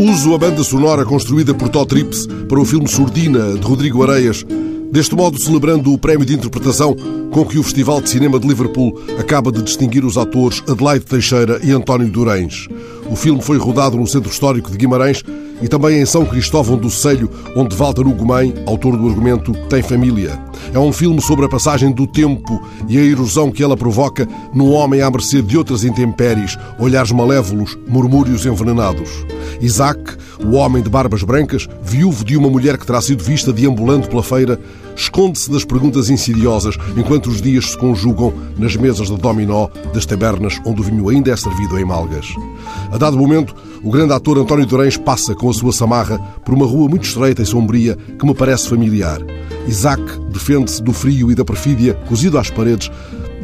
Uso a banda sonora construída por Todd Trips para o filme Surdina, de Rodrigo Areias, deste modo celebrando o prémio de interpretação com que o Festival de Cinema de Liverpool acaba de distinguir os atores Adelaide Teixeira e António Durães. O filme foi rodado no Centro Histórico de Guimarães e também em São Cristóvão do Selho, onde Walter Ugumem, autor do argumento, tem família. É um filme sobre a passagem do tempo e a erosão que ela provoca no homem à mercê de outras intempéries, olhares malévolos, murmúrios envenenados. Isaac, o homem de barbas brancas, viúvo de uma mulher que terá sido vista deambulando pela feira, esconde-se das perguntas insidiosas enquanto os dias se conjugam nas mesas de dominó das tabernas onde o vinho ainda é servido em malgas. A dado momento, o grande ator António Durães passa com a sua samarra por uma rua muito estreita e sombria que me parece familiar. Isaac defende-se do frio e da perfídia, cozido às paredes,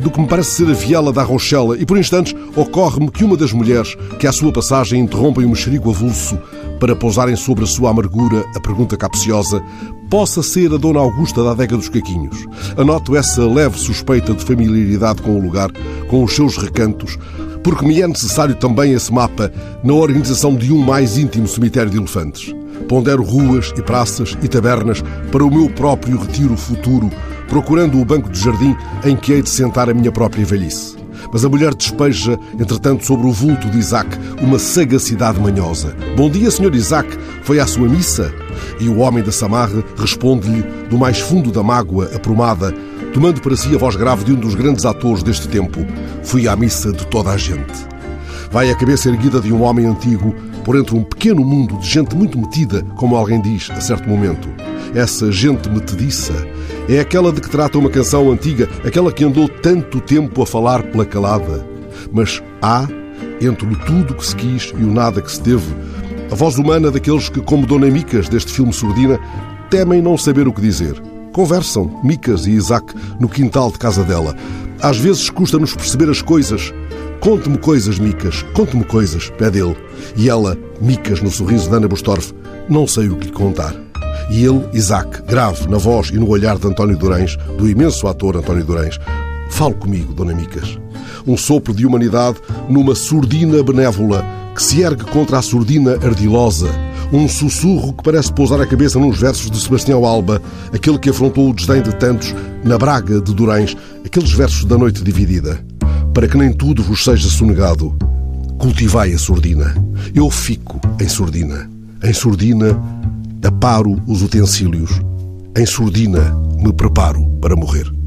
do que me parece ser a viela da Rochela, e por instantes ocorre-me que uma das mulheres que à sua passagem interrompem o mexerigo avulso para pousarem sobre a sua amargura a pergunta capciosa possa ser a Dona Augusta da adega dos Caquinhos. Anoto essa leve suspeita de familiaridade com o lugar, com os seus recantos, porque me é necessário também esse mapa na organização de um mais íntimo cemitério de elefantes. Pondero ruas e praças e tabernas para o meu próprio retiro futuro, procurando o banco de jardim em que hei de sentar a minha própria velhice. Mas a mulher despeja, entretanto, sobre o vulto de Isaac uma sagacidade manhosa. Bom dia, Sr. Isaac. Foi à sua missa? E o homem da samarra responde-lhe, do mais fundo da mágoa aprumada, tomando para si a voz grave de um dos grandes atores deste tempo: Fui à missa de toda a gente. Vai a cabeça erguida de um homem antigo por entre um pequeno mundo de gente muito metida, como alguém diz a certo momento. Essa gente metediça é aquela de que trata uma canção antiga, aquela que andou tanto tempo a falar pela calada. Mas há, entre o tudo que se quis e o nada que se teve, a voz humana daqueles que, como Dona Micas deste filme Surdina, temem não saber o que dizer. Conversam, Micas e Isaac, no quintal de casa dela. Às vezes custa-nos perceber as coisas. Conte-me coisas, Micas, conte-me coisas, pede ele. E ela, Micas, no sorriso de Ana Bustorff, não sei o que lhe contar. E ele, Isaac, grave na voz e no olhar de António Durães, do imenso ator António Durães. Fale comigo, Dona Micas. Um sopro de humanidade numa surdina benévola que se ergue contra a surdina ardilosa. Um sussurro que parece pousar a cabeça nos versos de Sebastião Alba, aquele que afrontou o desdém de tantos na Braga de Durães, aqueles versos da noite dividida. Para que nem tudo vos seja sonegado, cultivai a surdina. Eu fico em surdina. Em surdina, aparo os utensílios. Em surdina, me preparo para morrer.